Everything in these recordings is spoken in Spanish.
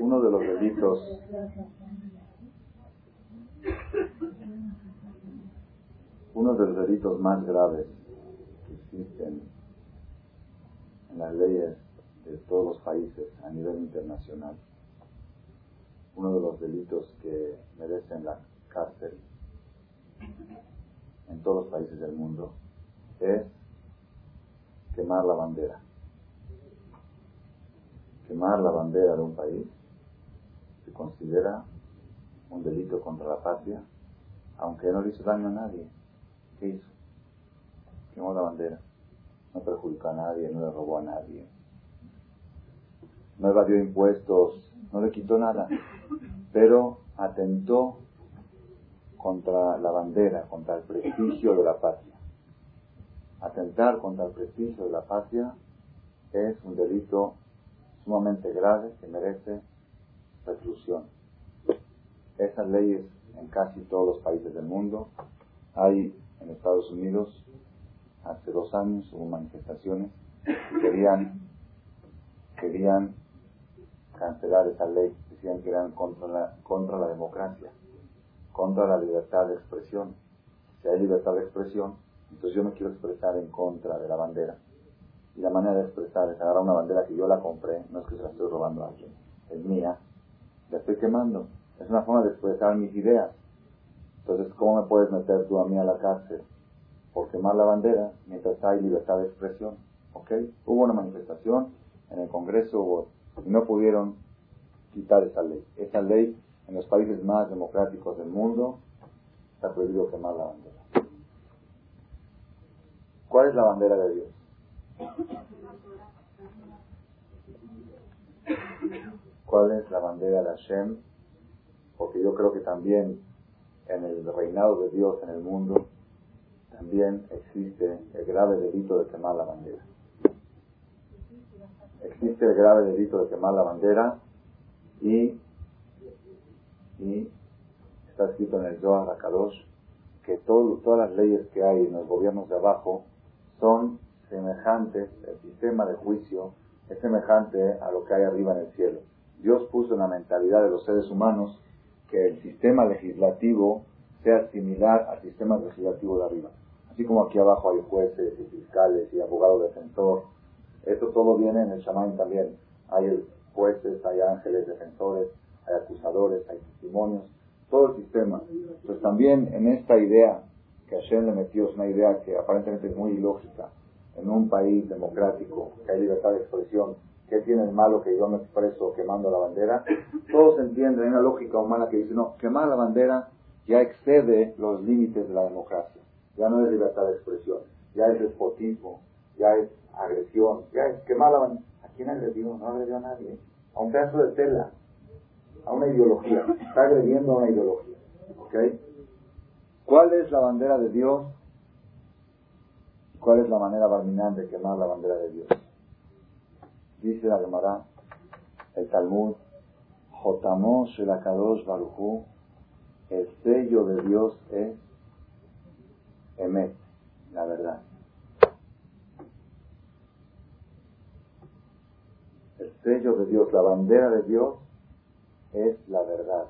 uno de los delitos uno de los delitos más graves que existen en las leyes de todos los países a nivel internacional, uno de los delitos que merecen la cárcel en todos los países del mundo es quemar la bandera. Quemar la bandera de un país considera un delito contra la patria, aunque no le hizo daño a nadie. ¿Qué hizo? Quemó la bandera. No perjudicó a nadie, no le robó a nadie. No evadió impuestos, no le quitó nada. Pero atentó contra la bandera, contra el prestigio de la patria. Atentar contra el prestigio de la patria es un delito sumamente grave que merece reclusión. Esas leyes en casi todos los países del mundo. Hay en Estados Unidos, hace dos años hubo manifestaciones que querían, querían cancelar esa ley, decían que eran contra la, contra la democracia, contra la libertad de expresión. Si hay libertad de expresión, entonces yo me quiero expresar en contra de la bandera. Y la manera de expresar es agarrar una bandera que yo la compré, no es que se la estoy robando a alguien, es mía, la estoy quemando. Es una forma de expresar mis ideas. Entonces, ¿cómo me puedes meter tú a mí a la cárcel por quemar la bandera mientras hay libertad de expresión? ¿Ok? Hubo una manifestación en el Congreso y no pudieron quitar esa ley. Esa ley en los países más democráticos del mundo está prohibido quemar la bandera. ¿Cuál es la bandera de Dios? ¿Cuál es la bandera de Hashem? Porque yo creo que también en el reinado de Dios en el mundo también existe el grave delito de quemar la bandera. Existe el grave delito de quemar la bandera y, y está escrito en el Zohar Akadosh que todas las leyes que hay en los gobiernos de abajo son semejantes, el sistema de juicio es semejante a lo que hay arriba en el cielo. Dios puso en la mentalidad de los seres humanos que el sistema legislativo sea similar al sistema legislativo de arriba. Así como aquí abajo hay jueces y fiscales y abogados defensor, esto todo viene en el Shaman también. Hay jueces, hay ángeles defensores, hay acusadores, hay testimonios, todo el sistema. Pues también en esta idea que Hashem le metió, es una idea que aparentemente es muy ilógica, en un país democrático, que hay libertad de expresión, ¿qué tiene el malo que yo me expreso quemando la bandera? Todos entienden, hay una lógica humana que dice, no, quemar la bandera ya excede los límites de la democracia, ya no es libertad de expresión, ya es despotismo, ya es agresión, ya es quemar la bandera. ¿A quién agredió? No agredió a nadie, a un pedazo de tela, a una ideología, está agrediendo a una ideología. ¿Ok? ¿Cuál es la bandera de Dios? ¿Cuál es la manera barminal de quemar la bandera de Dios? Dice la Gemara, el Talmud, Jotamos el Akadosh Baruchu, el sello de Dios es Emet, la verdad. El sello de Dios, la bandera de Dios es la verdad.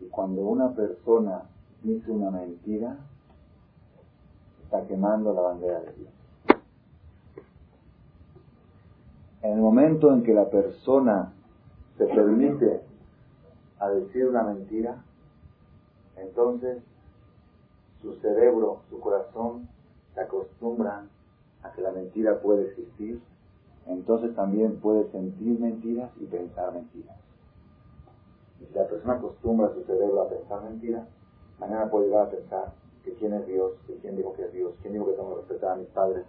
Y cuando una persona dice una mentira, está quemando la bandera de Dios. En el momento en que la persona se permite a decir una mentira, entonces su cerebro, su corazón se acostumbran a que la mentira puede existir, entonces también puede sentir mentiras y pensar mentiras. Y si la persona acostumbra a su cerebro a pensar mentiras, mañana puede llegar a pensar que quién es Dios, que quién dijo que es Dios, quién dijo que tengo que respetar a mis padres.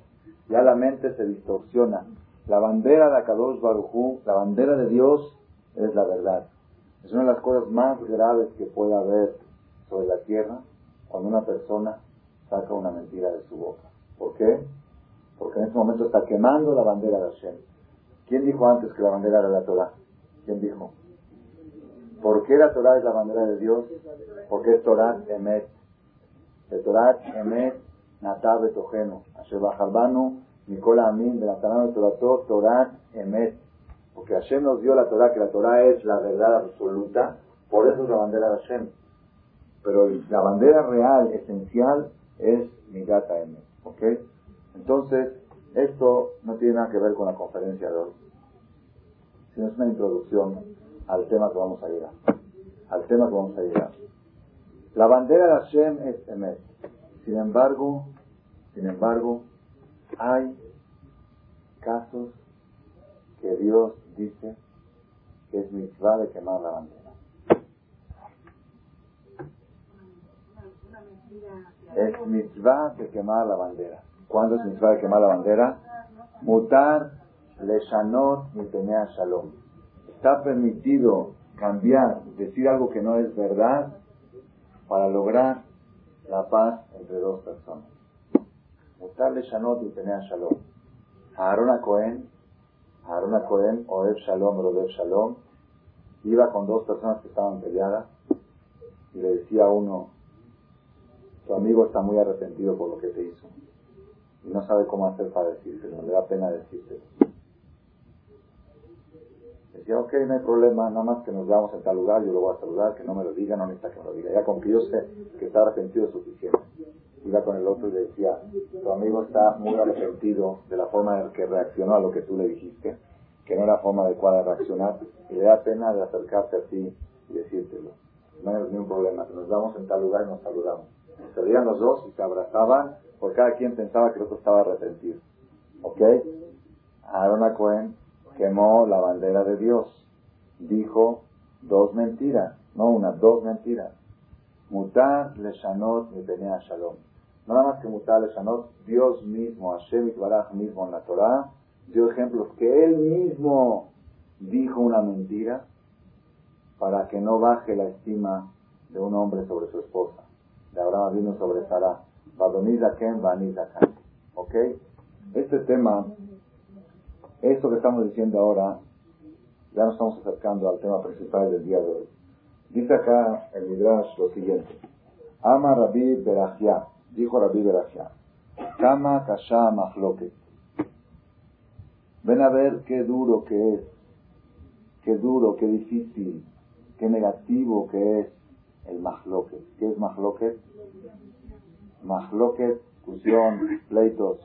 Ya la mente se distorsiona. La bandera de Akadosh Barujú, la bandera de Dios, es la verdad. Es una de las cosas más graves que puede haber sobre la tierra cuando una persona saca una mentira de su boca. ¿Por qué? Porque en ese momento está quemando la bandera de Hashem. ¿Quién dijo antes que la bandera era la Torah? ¿Quién dijo? ¿Por qué la Torah es la bandera de Dios? Porque es Torah Emet. De Torah Emet Natav Betojeno. Asher Bajarbanu Nicola Amin de la Torah Torah Emet. Porque Hashem nos dio la Torah, que la Torah es la verdad absoluta, por eso es la bandera de Hashem. Pero la bandera real, esencial, es Migata M. ¿Ok? Entonces, esto no tiene nada que ver con la conferencia de hoy, sino es una introducción al tema que vamos a llegar. Al tema que vamos a llegar. La bandera de Hashem es Emet. Sin embargo, sin embargo, hay casos que Dios dice que es mitzvah de quemar la bandera. Es mitzvah de quemar la bandera. ¿Cuándo es mitzvah de quemar la bandera? Mutar leshanot tenía shalom. Está permitido cambiar, decir algo que no es verdad para lograr la paz entre dos personas. Mutar leshanot tenía shalom. Aarón Cohen, Aarón Cohen, Oev Shalom, Rodev Shalom, iba con dos personas que estaban peleadas y le decía a uno, tu amigo está muy arrepentido por lo que te hizo y no sabe cómo hacer para decírselo, le da pena decírselo. Decía, ok, no hay problema, nada más que nos veamos en tal lugar, yo lo voy a saludar, que no me lo diga, no necesita que me lo diga. Ya con que yo sé que está arrepentido es suficiente. Iba con el otro y decía, tu amigo está muy arrepentido de la forma en que reaccionó a lo que tú le dijiste, que no era forma adecuada de reaccionar, y le da pena de acercarse a ti y decírtelo. No hay ningún problema, nos vamos en tal lugar y nos saludamos. Se veían los dos y se abrazaban porque cada quien pensaba que el otro estaba arrepentido. ¿Ok? Aaron Cohen quemó la bandera de Dios. Dijo dos mentiras, no una, dos mentiras. Mutar le shanot tenía shalom. Nada más que mutar shanot, Dios mismo, Hashem Baraj mismo en la Torah, dio ejemplos que él mismo dijo una mentira para que no baje la estima de un hombre sobre su esposa. De Abraham vino sobre Sarah. ¿Ok? Este tema, esto que estamos diciendo ahora, ya nos estamos acercando al tema principal del día de hoy. Dice acá el Midrash lo siguiente. Ama Rabbi Berachia, dijo Rabbi Berachia, Kama Kasha Mahloket. Ven a ver qué duro que es, qué duro, qué difícil, qué negativo que es el Mahloket. ¿Qué es Mahloket? Mahloket, discusión, pleitos.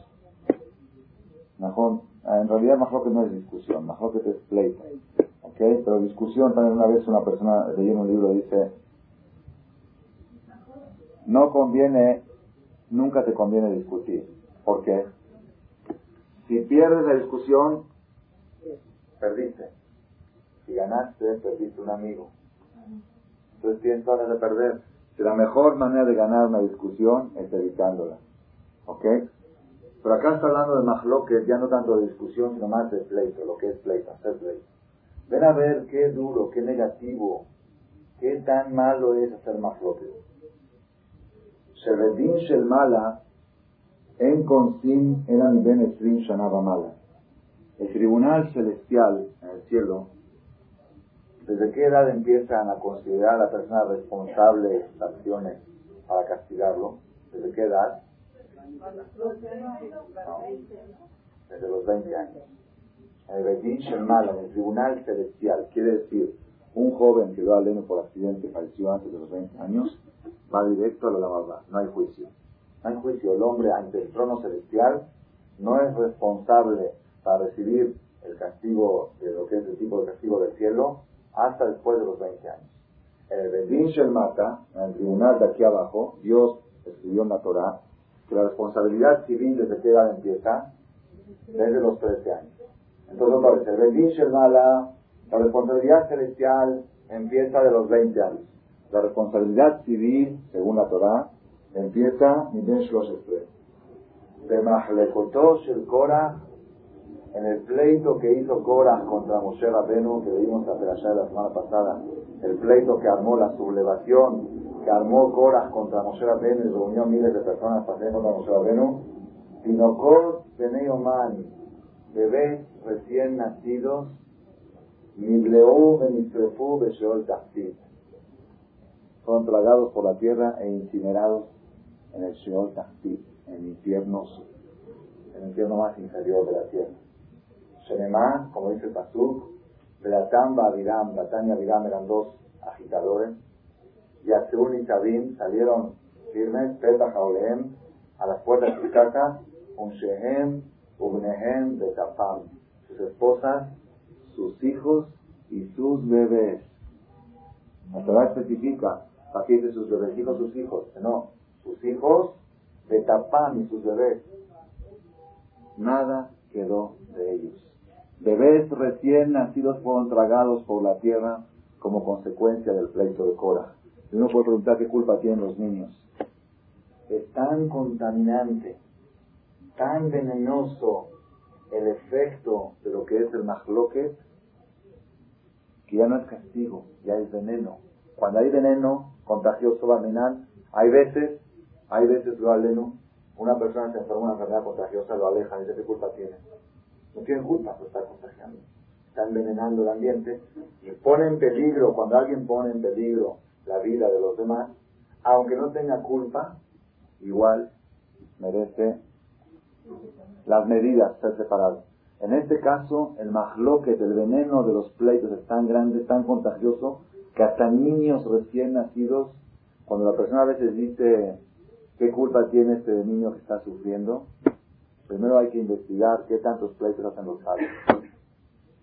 En realidad Mahloket no es discusión, Mahloket es pleito. ¿Ok? Pero discusión también una vez una persona leyendo un libro dice, no conviene, nunca te conviene discutir. ¿Por qué? Si pierdes la discusión, perdiste. Si ganaste, perdiste un amigo. Entonces tienes ganas de perder la mejor manera de ganar una discusión es evitándola. ¿Ok? Pero acá está hablando de mahloket, ya no tanto de discusión, sino más de pleito, lo que es pleito, hacer pleito. Ven a ver qué duro, qué negativo, qué tan malo es hacer mahloket. Sheredin shel mala, en consim eran ben shanaba mala. El tribunal celestial en el cielo ¿Desde qué edad empiezan a considerar a la persona responsable de sus acciones para castigarlo? ¿Desde qué edad? desde los 20 años. El Shemal, en el tribunal celestial, quiere decir, un joven que lo aleno por accidente falleció antes de los 20 años, va directo a la lavada, no hay juicio. No hay juicio, el hombre ante el trono celestial no es responsable para recibir el castigo de lo que es el tipo de castigo del cielo, hasta después de los 20 años. En el Bedin Shelmata, en el tribunal de aquí abajo, Dios escribió en la Torah que la responsabilidad civil desde qué edad empieza? Desde los 13 años. Entonces, otra vez, el Bedin Shelmala, la responsabilidad celestial empieza de los 20 años. La responsabilidad civil, según la Torah, empieza De Mahlekotosh el Korah en el pleito que hizo Korah contra Moshe Rabenu, que vimos la de la semana pasada, el pleito que armó la sublevación, que armó Korah contra Moshe Rabenu y reunió miles de personas para hacer contra Moshe Rabenu, Pinocot Beneyoman, bebés recién nacidos, Mibleu Benistrefu Besheol Tachtit, fueron tragados por la tierra e incinerados en el Sheol Tachtit, en el infierno, en el infierno más inferior de la tierra. Shenemá, como dice el Pasuk, Belatán Abiram, Batán y Abiram eran dos agitadores. Y Azul y Sabín salieron firmes, Petah Jaoleem, a las puertas de su casa, un Shehem, Ubnehem, Betapam, sus esposas, sus hijos y sus bebés. La Torah especifica, aquí dice sus bebés, hijos, sus hijos, no, sus hijos, Betapam y sus bebés. Nada quedó de ellos. Bebés recién nacidos fueron tragados por la tierra como consecuencia del pleito de Cora. Y uno puede preguntar qué culpa tienen los niños. Es tan contaminante, tan venenoso el efecto de lo que es el mahloket, que ya no es castigo, ya es veneno. Cuando hay veneno contagioso, vamenal, hay veces, hay veces, lo aleno, una persona se enferma una enfermedad contagiosa, lo aleja, dice, ¿qué culpa tiene? No tiene culpa por estar contagiando. Está envenenando el ambiente y pone en peligro, cuando alguien pone en peligro la vida de los demás, aunque no tenga culpa, igual merece las medidas ser separado. En este caso, el mahloket, el veneno de los pleitos es tan grande, tan contagioso, que hasta niños recién nacidos, cuando la persona a veces dice, ¿qué culpa tiene este niño que está sufriendo? Primero hay que investigar qué tantos pleitos hacen los padres.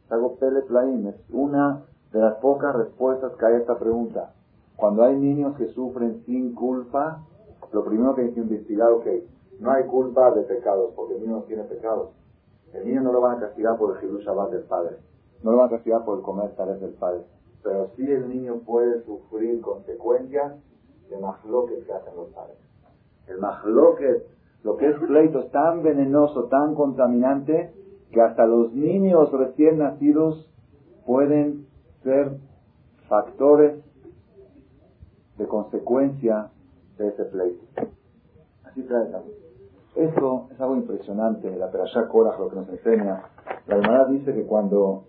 Hago Pele es una de las pocas respuestas que hay a esta pregunta. Cuando hay niños que sufren sin culpa, lo primero que hay que investigar, ok, no hay culpa de pecados, porque el niño no tiene pecados. El niño no lo van a castigar por el Hidush Shabbat del padre, no lo van a castigar por el comer tales del padre, pero sí el niño puede sufrir consecuencias de mahloques que hacen los padres. El mahloques lo que es pleito es tan venenoso, tan contaminante, que hasta los niños recién nacidos pueden ser factores de consecuencia de ese pleito. Así trae Esto es algo impresionante, la Perashá Korach lo que nos enseña. La hermana dice que cuando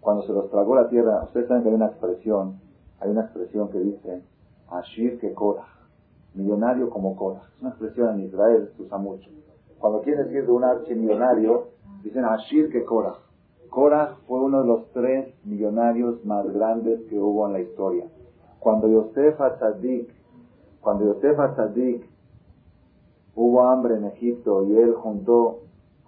cuando se los tragó la tierra, ustedes saben que hay una expresión, hay una expresión que dice, Ashir que Korah, millonario como Korah. Es una expresión en Israel, se usa mucho. Cuando quieren decir de un archimillonario, dicen Ashir que Korah. Korah fue uno de los tres millonarios más grandes que hubo en la historia. Cuando Yosef Atzadik, cuando Yosef Atzadik hubo hambre en Egipto y él juntó,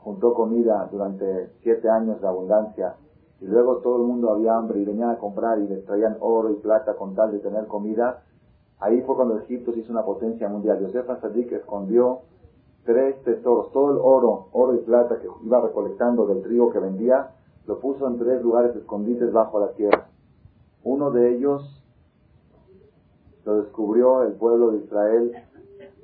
juntó comida durante siete años de abundancia y luego todo el mundo había hambre y venían a comprar y les traían oro y plata con tal de tener comida, Ahí fue cuando Egipto se hizo una potencia mundial. Yosef Asadik escondió tres tesoros, todo el oro, oro y plata que iba recolectando del trigo que vendía, lo puso en tres lugares escondites bajo la tierra. Uno de ellos lo descubrió el pueblo de Israel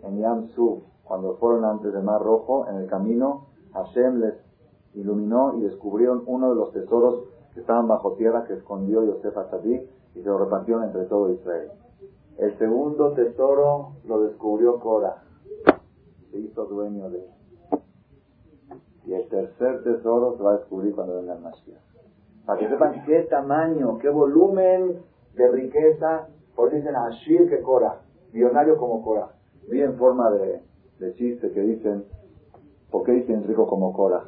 en Yam Suf, cuando fueron antes del Mar Rojo, en el camino, Hashem les iluminó y descubrieron uno de los tesoros que estaban bajo tierra que escondió Yosef Asadik y se lo repartieron entre todo Israel. El segundo tesoro lo descubrió Cora. Se hizo dueño de él. Y el tercer tesoro se va a descubrir cuando venga el Mashiach. Para que sepan qué tamaño, qué volumen de riqueza, por dicen Ashir que Cora, millonario como Cora. Vi en forma de, de chiste que dicen, ¿por qué dicen rico como Cora?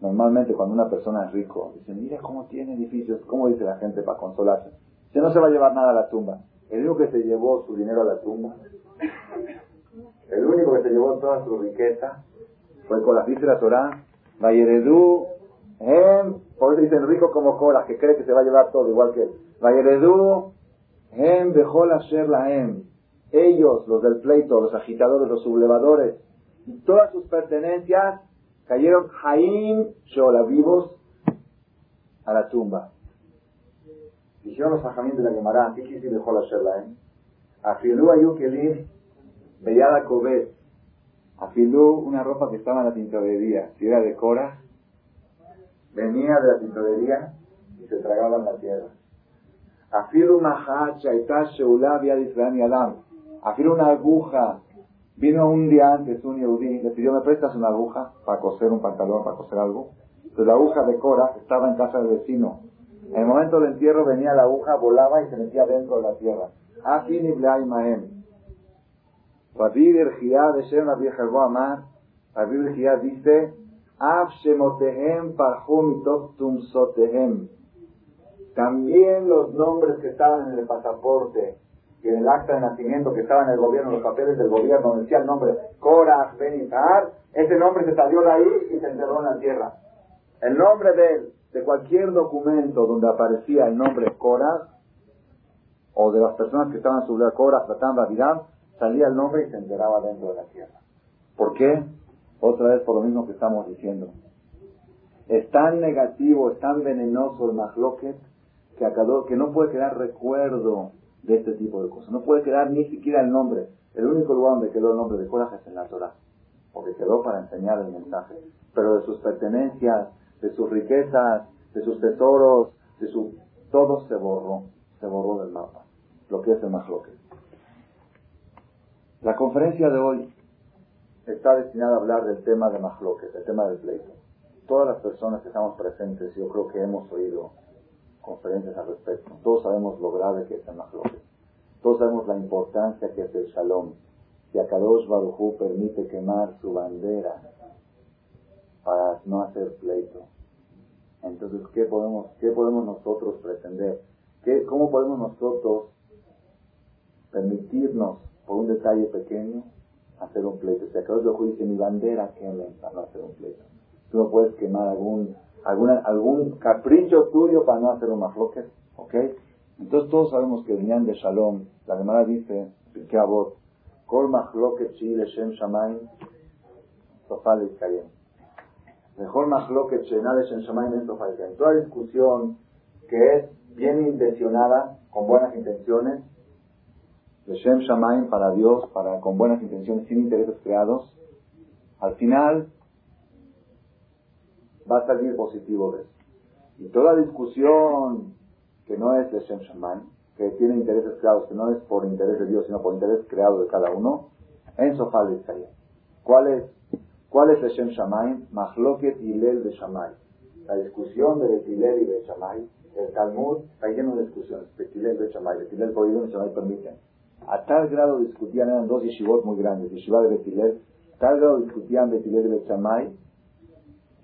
Normalmente cuando una persona es rico, dicen, mira cómo tiene edificios, ¿cómo dice la gente para consolarse? Que no se va a llevar nada a la tumba. El único que se llevó su dinero a la tumba, el único que se llevó toda su riqueza, fue con la dice la Torah, Vayeredú, Hem, por eso dicen rico como Cola, que cree que se va a llevar todo igual que él. Vayeredú, Hem, Bejol Asher Lahem. Ellos, los del pleito, los agitadores, los sublevadores, todas sus pertenencias cayeron Jaim Shola, vivos, a la tumba. Dijeron los fajamín de la Gemara, ¿qué quiere decir dejó la Sherlaim? Afilú ayukelim bellada cobet. Afilú una ropa que estaba en la tintorería. Si era de Cora, venía de la tintorería y se tragaba en la tierra. Afilú mahacha itash sheulá de Israel y Adam. Afilú una aguja. Vino un día antes un yehudí, le pidió, ¿me prestas una aguja para coser un pantalón, para coser algo? Entonces la aguja de Cora estaba en casa del vecino en el momento del entierro venía la aguja, volaba y se metía dentro de la tierra. Afin Iblai Mahem. Rabbi Berjía de Shem Rabbi Amar, Rabbi Berjía dice, También los nombres que estaban en el pasaporte y en el acta de nacimiento que estaba en el gobierno, los papeles del gobierno, decía el nombre Korah Benizar, ese nombre se salió de ahí y se enterró en la tierra. El nombre de de cualquier documento donde aparecía el nombre Korah, o de las personas que estaban sobre la Korah, tratando a salía el nombre y se enteraba dentro de la tierra. ¿Por qué? Otra vez por lo mismo que estamos diciendo. Es tan negativo, es tan venenoso el mahloket que, que no puede quedar recuerdo de este tipo de cosas. No puede quedar ni siquiera el nombre. El único lugar donde quedó el nombre de Korah es en la Torah, porque quedó para enseñar el mensaje. Pero de sus pertenencias, de sus riquezas, de sus tesoros, de su... Todo se borró, se borró del mapa, lo que es el mahloket. La conferencia de hoy está destinada a hablar del tema de Mahloket, del tema del pleito. Todas las personas que estamos presentes, yo creo que hemos oído conferencias al respecto. Todos sabemos lo grave que es el Mahloket. Todos sabemos la importancia que es el Shalom. Si Akadosh Barujú permite quemar su bandera para no hacer pleito. Entonces, ¿qué podemos, qué podemos nosotros pretender? ¿Qué, ¿Cómo podemos nosotros permitirnos, por un detalle pequeño, hacer un pleito? Si acá otro dice, mi bandera queme para no hacer un pleito. Tú no puedes quemar algún, alguna, algún capricho tuyo para no hacer un mafloque, ¿ok? Entonces todos sabemos que venían de Shalom, la Gemara dice, que abot, Kol machloket shi shem shamayim, sofal kayem. Mejor machloket shenale shem shamayim en sofal Toda discusión que es bien intencionada, con buenas intenciones, de Shem Shamaim para Dios, para, con buenas intenciones, sin intereses creados, al final va a salir positivo de eso. Y toda discusión que no es de Shem Shamaim, que tiene intereses creados, que no es por interés de Dios, sino por interés creado de cada uno, en Sofá ¿Cuál es, cuál es Shem Shamaim? Mahloket Hilel de Shamay. La discusión de Hilel y de Shamay, el Talmud está lleno de discusiones. Betilel y Bechamay, Betilel prohibido y Shamay permiten. A tal grado discutían, eran dos yeshivot muy grandes, yeshiva de Betilel, tal grado discutían Betilel y Bechamay,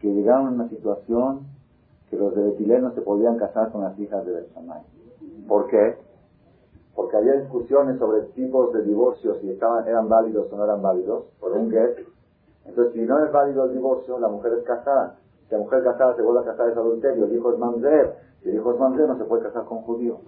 que llegaron a una situación que los de Betilel no se podían casar con las hijas de Bechamay. ¿Por qué? Porque había discusiones sobre tipos de divorcios, si estaban, eran válidos o no eran válidos, por un get. Entonces, si no es válido el divorcio, la mujer es casada. Si la mujer casada se vuelve a casar es adulterio, el hijo es mamzer. Si el hijo es mamzer, no se puede casar con judío.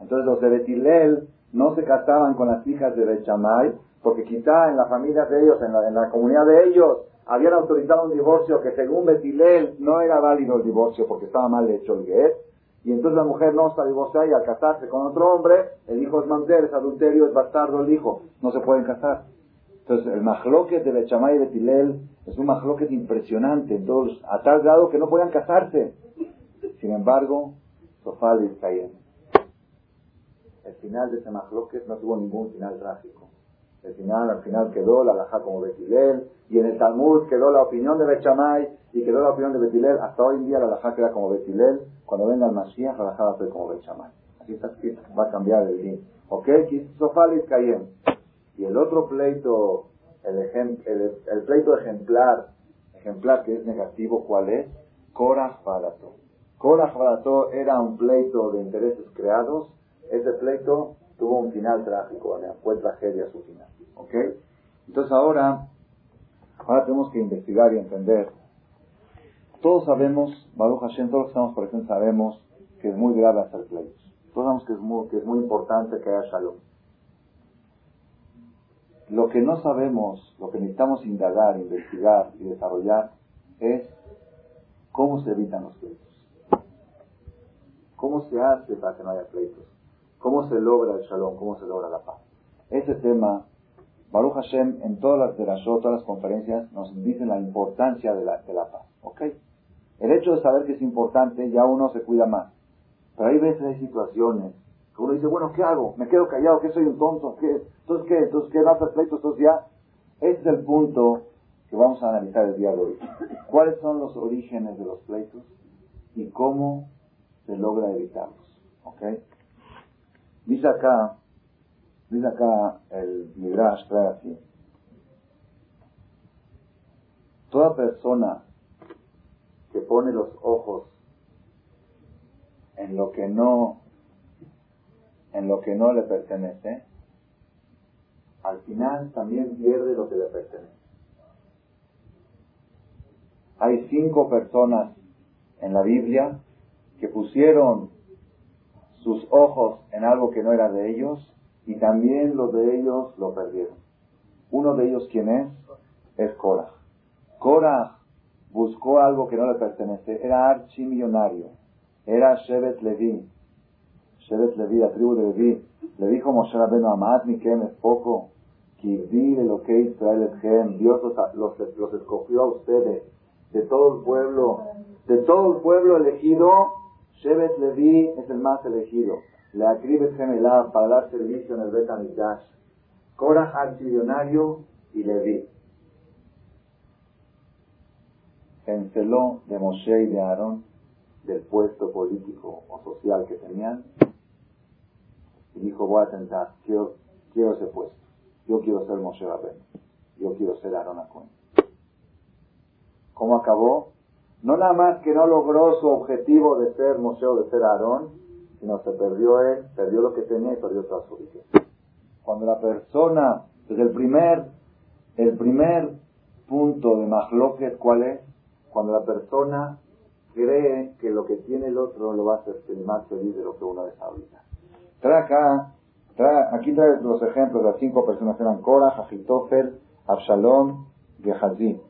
Entonces, los de Betilel no se casaban con las hijas de Bechamay, porque quizá en la familia de ellos, en la, en la comunidad de ellos, habían autorizado un divorcio que según Betilel no era válido el divorcio porque estaba mal hecho el get, y entonces la mujer no está divorciada y al casarse con otro hombre, el hijo es mamzer, es adulterio, es bastardo el hijo, no se pueden casar. Entonces el majloque de Bechamay y Betilel es un majloque impresionante, entonces, a tal grado que no puedan casarse. Sin embargo, Sofal y el final de ese Mahloket no tuvo ningún final trágico. El final, al final quedó la Laja como Betilel, y en el Talmud quedó la opinión de Bechamay y quedó la opinión de Betilel. Hasta hoy en día la Laja queda como Betilel. Cuando venga el Mashiach, la Laja va a ser como Bechamay. Así está escrito, va a cambiar el din. ¿Ok? Sofalis Cayem. Y el otro pleito, el, el, el, pleito ejemplar, ejemplar que es negativo, ¿cuál es? Korah Barato. Korah Barato era un pleito de intereses creados ese pleito tuvo un final trágico, fue tragedia su final. ¿Ok? Entonces ahora, ahora tenemos que investigar y entender. Todos sabemos, Baruch Hashem, todos los que estamos presentes sabemos que es muy grave hacer pleitos. Todos sabemos que es muy, que es muy importante que haya shalom. Lo que no sabemos, lo que necesitamos indagar, investigar y desarrollar es cómo se evitan los pleitos. ¿Cómo se hace para que no haya pleitos? ¿Cómo se logra el shalom? ¿Cómo se logra la paz? Ese tema, Baruch Hashem, en todas las derashot, todas las conferencias, nos dicen la importancia de la, de la paz. ¿Ok? El hecho de saber que es importante, ya uno se cuida más. Pero hay veces, hay situaciones que uno dice, bueno, ¿qué hago? ¿Me quedo callado? ¿Qué soy un tonto? ¿Qué? ¿Entonces qué? ¿Entonces qué? ¿No hacer pleitos? Entonces ya. Ese es el punto que vamos a analizar el día de hoy. ¿Cuáles son los orígenes de los pleitos y cómo se logra evitarlos? ¿Ok? Dice acá, dice acá el Midrash, trae así. Toda persona que pone los ojos en lo que no en lo que no le pertenece, al final también pierde lo que le pertenece. Hay cinco personas en la Biblia que pusieron sus ojos en algo que no era de ellos y también los de ellos lo perdieron. Uno de ellos, ¿quién es? Es Korah. Korah buscó algo que no le pertenece. Era archimillonario. Era Shevet Levi. Shevet Levi, la tribu de Levi. Le dijo Moshe Rabbeinu, Amad mi es poco. lo que Israel es Dios los, los escogió a ustedes. De todo el pueblo, de todo el pueblo elegido, Shevet Levi es el más elegido. Le acribes gemelá para dar servicio en el Bet Amikdash. Korah archimillonario y Levi. Se enceló de Moshe y de Aarón del puesto político o social que tenían y dijo voy a tentar, quiero, quiero ese puesto. Yo quiero ser Moshe Rabbeinu. Yo quiero ser Aarón Acohen. ¿Cómo acabó? No nada más que no logró su objetivo de ser Moshe o de ser Aarón, sino se perdió él, perdió lo que tenía y perdió toda su riqueza. Cuando la persona, desde el primer, el primer punto de Mahloket, ¿cuál es? Cuando la persona cree que lo que tiene el otro lo va a hacer más feliz de lo que uno es ahorita. Trae acá, aquí trae los ejemplos, las cinco personas eran Korah, Jajitofel, Absalom, Gehazi.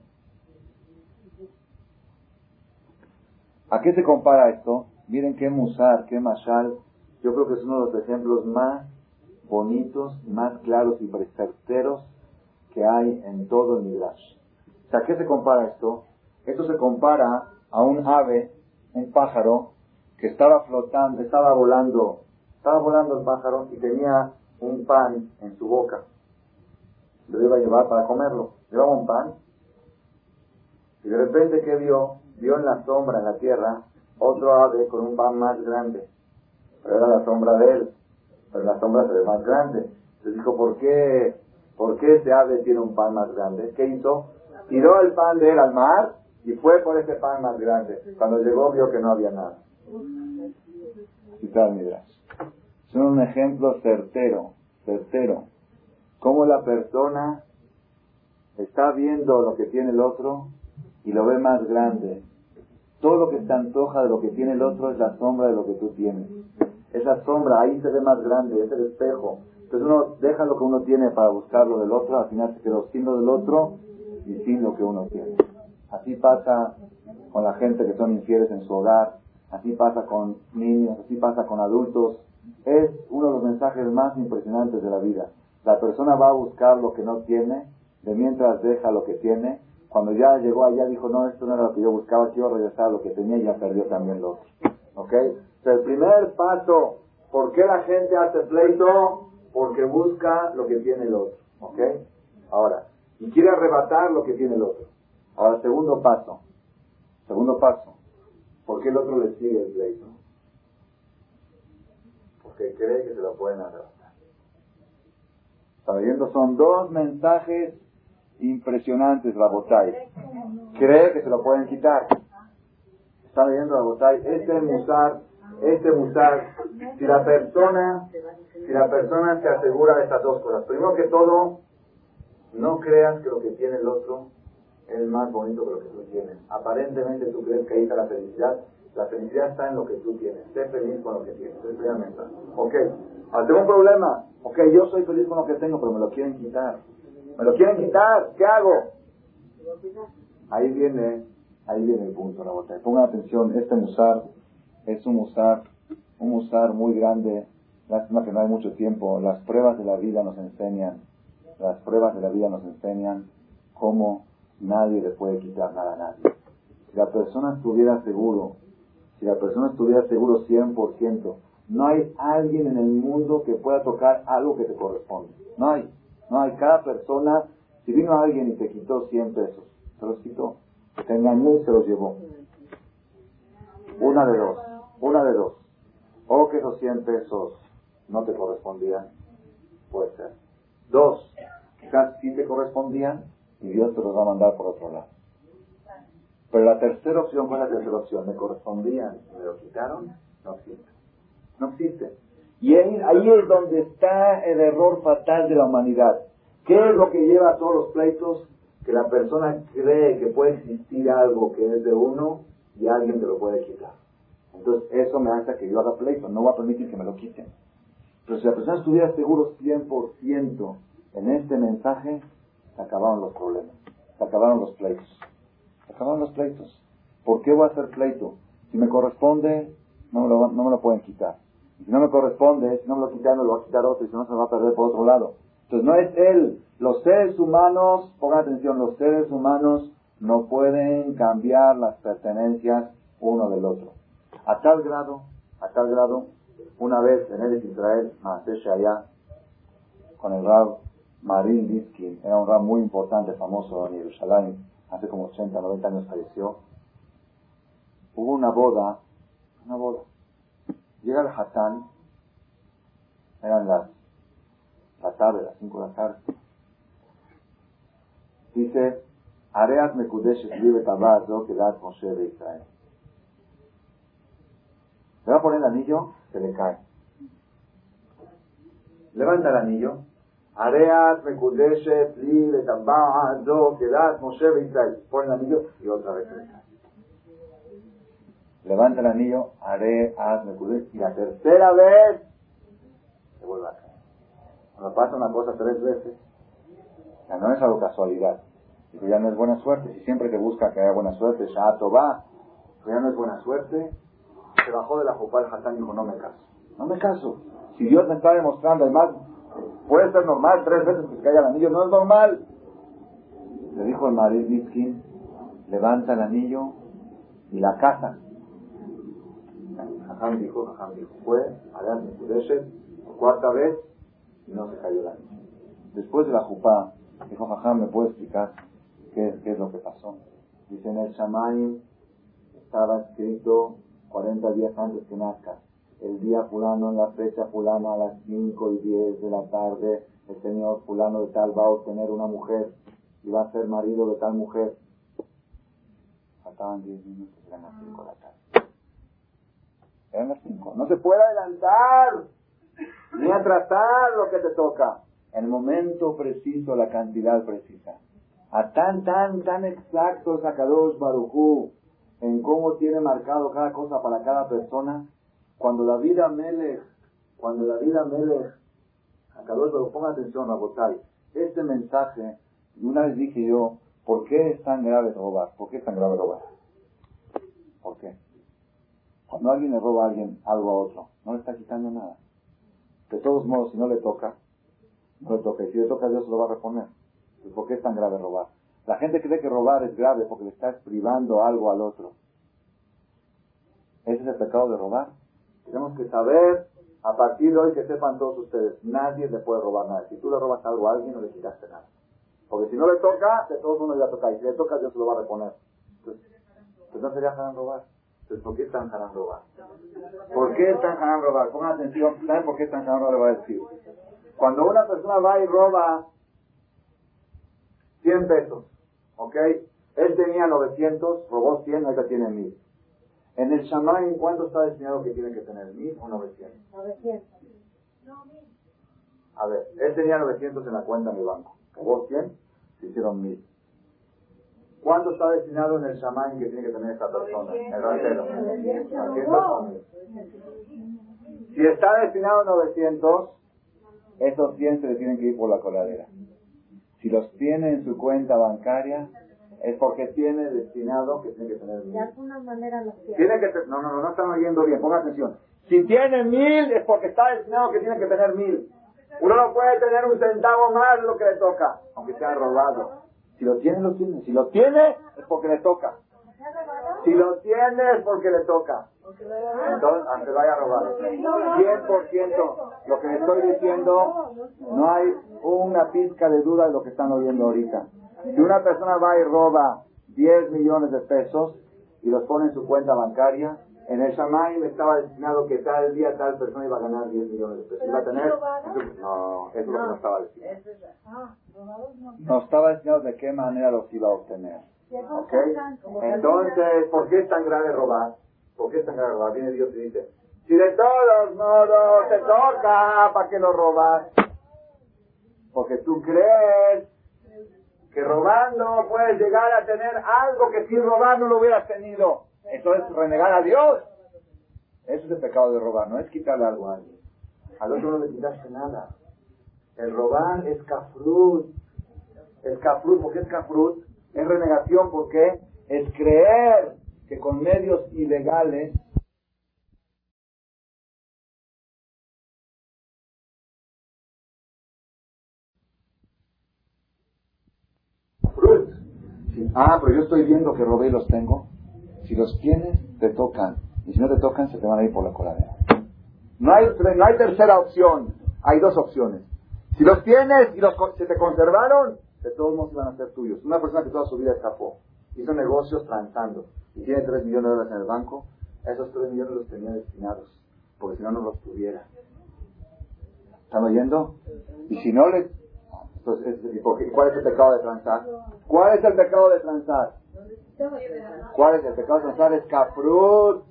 ¿A qué se compara esto? Miren qué musar, qué mashal. Yo creo que es uno de los ejemplos más bonitos, más claros y certeros que hay en todo el Midrash. ¿a qué se compara esto? Esto se compara a un ave, un pájaro, que estaba flotando, estaba volando, estaba volando el pájaro y tenía un pan en su boca. Lo iba a llevar para comerlo. Llevaba un pan. Y de repente, ¿qué vio? Vio en la sombra, en la tierra, otro ave con un pan más grande. Pero era la sombra de él. Pero la sombra se ve más grande. Se dijo, ¿por qué, ¿por qué ese ave tiene un pan más grande? ¿Qué? Tiró el pan de él al mar y fue por ese pan más grande. Cuando llegó vio que no había nada. Son un ejemplo certero, certero. Cómo la persona está viendo lo que tiene el otro y lo ve más grande. Todo lo que se antoja de lo que tiene el otro es la sombra de lo que tú tienes. Esa sombra ahí se ve más grande, es el espejo. Entonces uno deja lo que uno tiene para buscar lo del otro, al final se quedó sin lo del otro y sin lo que uno tiene. Así pasa con la gente que son infieles en su hogar, así pasa con niños, así pasa con adultos. Es uno de los mensajes más impresionantes de la vida. La persona va a buscar lo que no tiene, de mientras deja lo que tiene. Cuando ya llegó allá dijo, no, esto no era lo que yo buscaba, quiero regresar a lo que tenía y ya perdió también lo otro. ¿Ok? el primer paso, ¿por qué la gente hace pleito? Porque busca lo que tiene el otro. ¿Ok? Ahora, y quiere arrebatar lo que tiene el otro. Ahora, segundo paso. Segundo paso. ¿Por qué el otro le sigue el pleito? Porque cree que se lo pueden arrebatar. Está leyendo, son dos mensajes impresionantes, la botay. Cree que se lo pueden quitar. Está leyendo la botay. Este musar, este musar, si la persona, si la persona se asegura de estas dos cosas. Primero que todo, no creas que lo que tiene el otro es más bonito que lo que tú tienes. Aparentemente tú crees que ahí está la felicidad. La felicidad está en lo que tú tienes. Sé feliz con lo que tienes. Es. Ok. Un problema. Ok, yo soy feliz con lo que tengo, pero me lo quieren quitar. Me lo quieren quitar. ¿Qué hago? Ahí viene, ahí viene el punto, la botella. Pongan atención. Este musar es un musar, un musar muy grande. Lástima que no hay mucho tiempo. Las pruebas de la vida nos enseñan, las pruebas de la vida nos enseñan cómo Nadie le puede quitar nada a nadie. Si la persona estuviera seguro, si la persona estuviera seguro 100%, no hay alguien en el mundo que pueda tocar algo que te corresponde. No hay. No hay. Cada persona, si vino alguien y te quitó 100 pesos, se los quitó. Te engañó y se los llevó. Una de dos. Una de dos. O que esos 100 pesos no te correspondían. Puede ser. Dos. Quizás sí te correspondían y Dios te los va a mandar por otro lado. Pero la tercera opción, ¿cuál es la tercera opción? ¿Me correspondían me lo quitaron? No existe. No existe. Y ahí, es donde está el error fatal de la humanidad. ¿Qué es lo que lleva a todos los pleitos? Que la persona cree que puede existir algo que es de uno y alguien te lo puede quitar. Entonces eso me hace que yo haga pleito, no voy a permitir que me lo quiten. Pero si la persona estuviera seguro 100% en este mensaje, se acabaron los problemas, se acabaron los pleitos. Se acabaron los pleitos. ¿Por qué voy a hacer pleito? Si me corresponde, no me lo, no me lo pueden quitar. Si no me corresponde, si no me lo quitan, me lo va a quitar otro y si no se va a perder por otro lado. Entonces no es él. Los seres humanos, pongan atención, los seres humanos no pueden cambiar las pertenencias uno del otro. A tal grado, a tal grado, una vez en el Israel, allá, con el Rab Marin Diskin, era un Rab muy importante, famoso en Jerusalén, hace como 80, 90 años falleció. Hubo una boda, una boda. Llega el Hatán, eran las, la tarde, las 5 de la tarde. Dice, Areat Mekudesh escribe Tabazo que das Moshe de Israel. Le va a poner el anillo, se le cae. Levanta el anillo. Areat Mekudesh escribe Tabazo que das Moshe de Israel. Pone el anillo y otra vez se le cae. Levanta el anillo, Areat Mekudesh y la tercera vez se vuelve a caer. Cuando pasa una cosa tres veces, ya no es algo casualidad Dijo, ya no es buena suerte. Si siempre te busca que haya buena suerte, ya va. Ya no es buena suerte. Se bajó de la jupá del Hassan y dijo, no me caso. No me caso. Si Dios me está demostrando, además, puede ser normal tres veces que se caiga el anillo, no es normal. Le dijo el Madrid Biskin, levanta el anillo y la casa. Jajam dijo, Jajam dijo, fue a mi por cuarta vez y no se cayó el anillo. Después de la jupá, dijo Jajam, ¿me puede explicar? ¿Qué, es lo que pasó? Dice en el Shamaim estaba escrito 40 días antes que nazca. El día fulano, en la fecha fulano, a las 5 y 10 de la tarde, el señor fulano de tal va a obtener una mujer y va a ser marido de tal mujer. Faltaban 10 minutos, eran las 5 de la tarde. Eran las 5. No se puede adelantar ni atrasar lo que te toca. El momento preciso, la cantidad precisa a tan, tan, tan exacto Kadosh Barujú en cómo tiene marcado cada cosa para cada persona, cuando David Amelech, cuando David Amelech, Kadosh Barujú, ponga atención, Rabotai, este mensaje, una vez dije yo, ¿por qué es tan grave robar? ¿Por qué es tan grave robar? ¿Por qué? Cuando alguien le roba a alguien algo a otro, no le está quitando nada. De todos modos, si no le toca, no le toca. Y si le toca, Dios se lo va a reponer. ¿Por qué es tan grave robar? La gente cree que robar es grave porque le estás privando algo al otro. Ese es el pecado de robar. Tenemos que saber, a partir de hoy, que sepan todos ustedes, nadie le puede robar nada. Si tú le robas algo a alguien, no le quitaste nada. Porque si no le toca, de todos modos le va a tocar. Y si le toca, Dios se lo va a reponer. Entonces, pues no sería Hanan robar. Entonces, ¿por qué están Hanan robar? ¿Por qué están Hanan robar? Pongan atención, ¿saben por qué están Hanan robar? Decir. Cuando una persona va y roba 100 pesos, ¿ok? Él tenía 900, robó 100, ahorita tiene 1000. En el Shammai, ¿cuánto está destinado que tiene que tener? ¿1000 o 900? 900. A ver, él tenía 900 en la cuenta de mi banco. Robó 100, se hicieron 1000. ¿Cuánto está destinado en el Shammai que tiene que tener esta persona? El ratero. Si está destinado 900, esos 100 se le tienen que ir por la coladera. Si los tiene en su cuenta bancaria, es porque tiene destinado que tiene que tener mil. De alguna manera los tiene. tiene que no, no, no, no están oyendo bien, ponga atención. Si tiene mil, es porque está destinado que tiene que tener mil. Uno no puede tener un centavo más de lo que le toca, aunque sea robado. Si lo tiene, lo tiene. Si lo tiene, es porque le toca. Si lo tiene, es porque le toca. Entonces, aunque vaya a robar. 100%. Lo que le estoy diciendo, no hay una pizca de duda de lo que están oyendo ahorita. Si una persona va y roba 10 millones de pesos y los pone en su cuenta bancaria, en el Shamay estaba destinado que tal día tal persona iba a ganar 10 millones de pesos. Iba a tener... No, eso es lo que no estaba destinado. No estaba destinado de qué manera los iba a obtener. Entonces, ¿por qué es tan grave robar? ¿Por qué es tan grave robar? Viene Dios y dice, si de todos modos te toca, ¿para qué lo robas? Porque tú crees que robando puedes llegar a tener algo que sin robar no lo hubieras tenido. Eso es renegar a Dios. Eso es el pecado de robar, no es quitarle algo a alguien. Al otro no le quitaste nada. El robar es kafrut. Es kafrut, ¿por qué es kafrut? Es renegación, ¿por qué? Es creer que con medios ilegales Ah, pero yo estoy viendo que robé y los tengo. Si los tienes, te tocan. Y si no te tocan, se te van a ir por la coladera. No hay, no hay tercera opción. Hay dos opciones. Si los tienes y los, se te conservaron, de todos modos van a ser tuyos. Una persona que toda su vida escapó, hizo negocios transando y tiene 3 millones de dólares en el banco, esos 3 millones los tenía destinados, porque si no, no los tuviera. ¿Están oyendo? Y si no le... Entonces, ¿cuál es el pecado de transar? ¿Cuál es el pecado de transar? ¿Cuál es el pecado transar? Es caprut.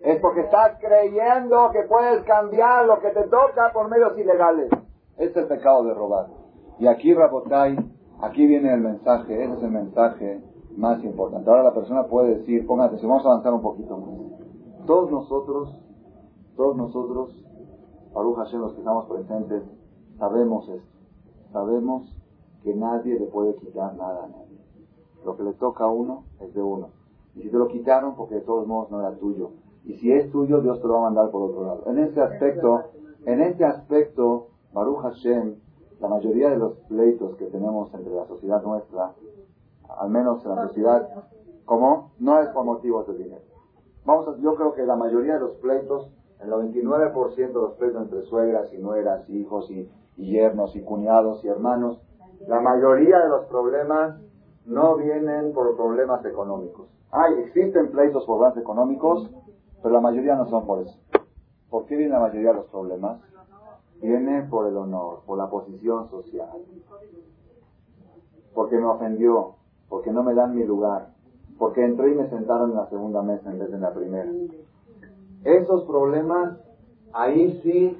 Es porque estás creyendo que puedes cambiar lo que te toca por medios ilegales. Es el pecado de robar. Y aquí, Rabotai, aquí viene el mensaje, ese es el mensaje más importante. Ahora la persona puede decir, ponga atención, vamos a avanzar un poquito más. Todos nosotros, todos nosotros, Baruch Hashem, los que estamos presentes, sabemos esto. Sabemos que nadie le puede quitar nada a nadie. Lo que le toca a uno es de uno. Y si te lo quitaron, porque de todos modos no era tuyo. Y si es tuyo, Dios te lo va a mandar por otro lado. En este aspecto, en este aspecto, Baruch Hashem, la mayoría de los pleitos que tenemos entre la sociedad nuestra, al menos en la sociedad, ¿cómo? No es por motivos de dinero. Vamos a, yo creo que la mayoría de los pleitos, el 99% de los pleitos entre suegras y nueras, hijos y, y yernos y cuñados y hermanos, la mayoría de los problemas no vienen por problemas económicos. Hay, existen pleitos por problemas económicos, pero la mayoría no son por eso. ¿Por qué viene la mayoría de los problemas? Viene por el honor, por la posición social. Porque me ofendió, porque no me dan mi lugar, porque entré y me sentaron en la segunda mesa en vez de en la primera. Esos problemas, ahí sí,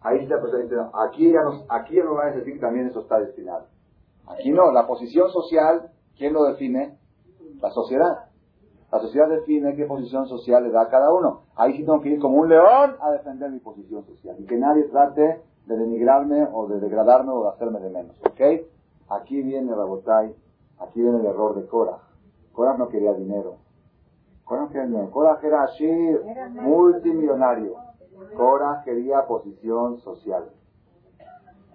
ahí se aquí ya nos, aquí ya nos van a decir que también eso está destinado. Aquí no, la posición social, ¿quién lo define? La sociedad. La sociedad define qué posición social le da a cada uno. Ahí sí tengo que ir como un león a defender mi posición social. Y que nadie trate de denigrarme o de degradarme o de hacerme de menos. ¿Ok? Aquí viene Rabotai, aquí viene el error de Cora. Cora no quería dinero. Cora no quería dinero. Cora era así, multimillonario. Cora quería posición social.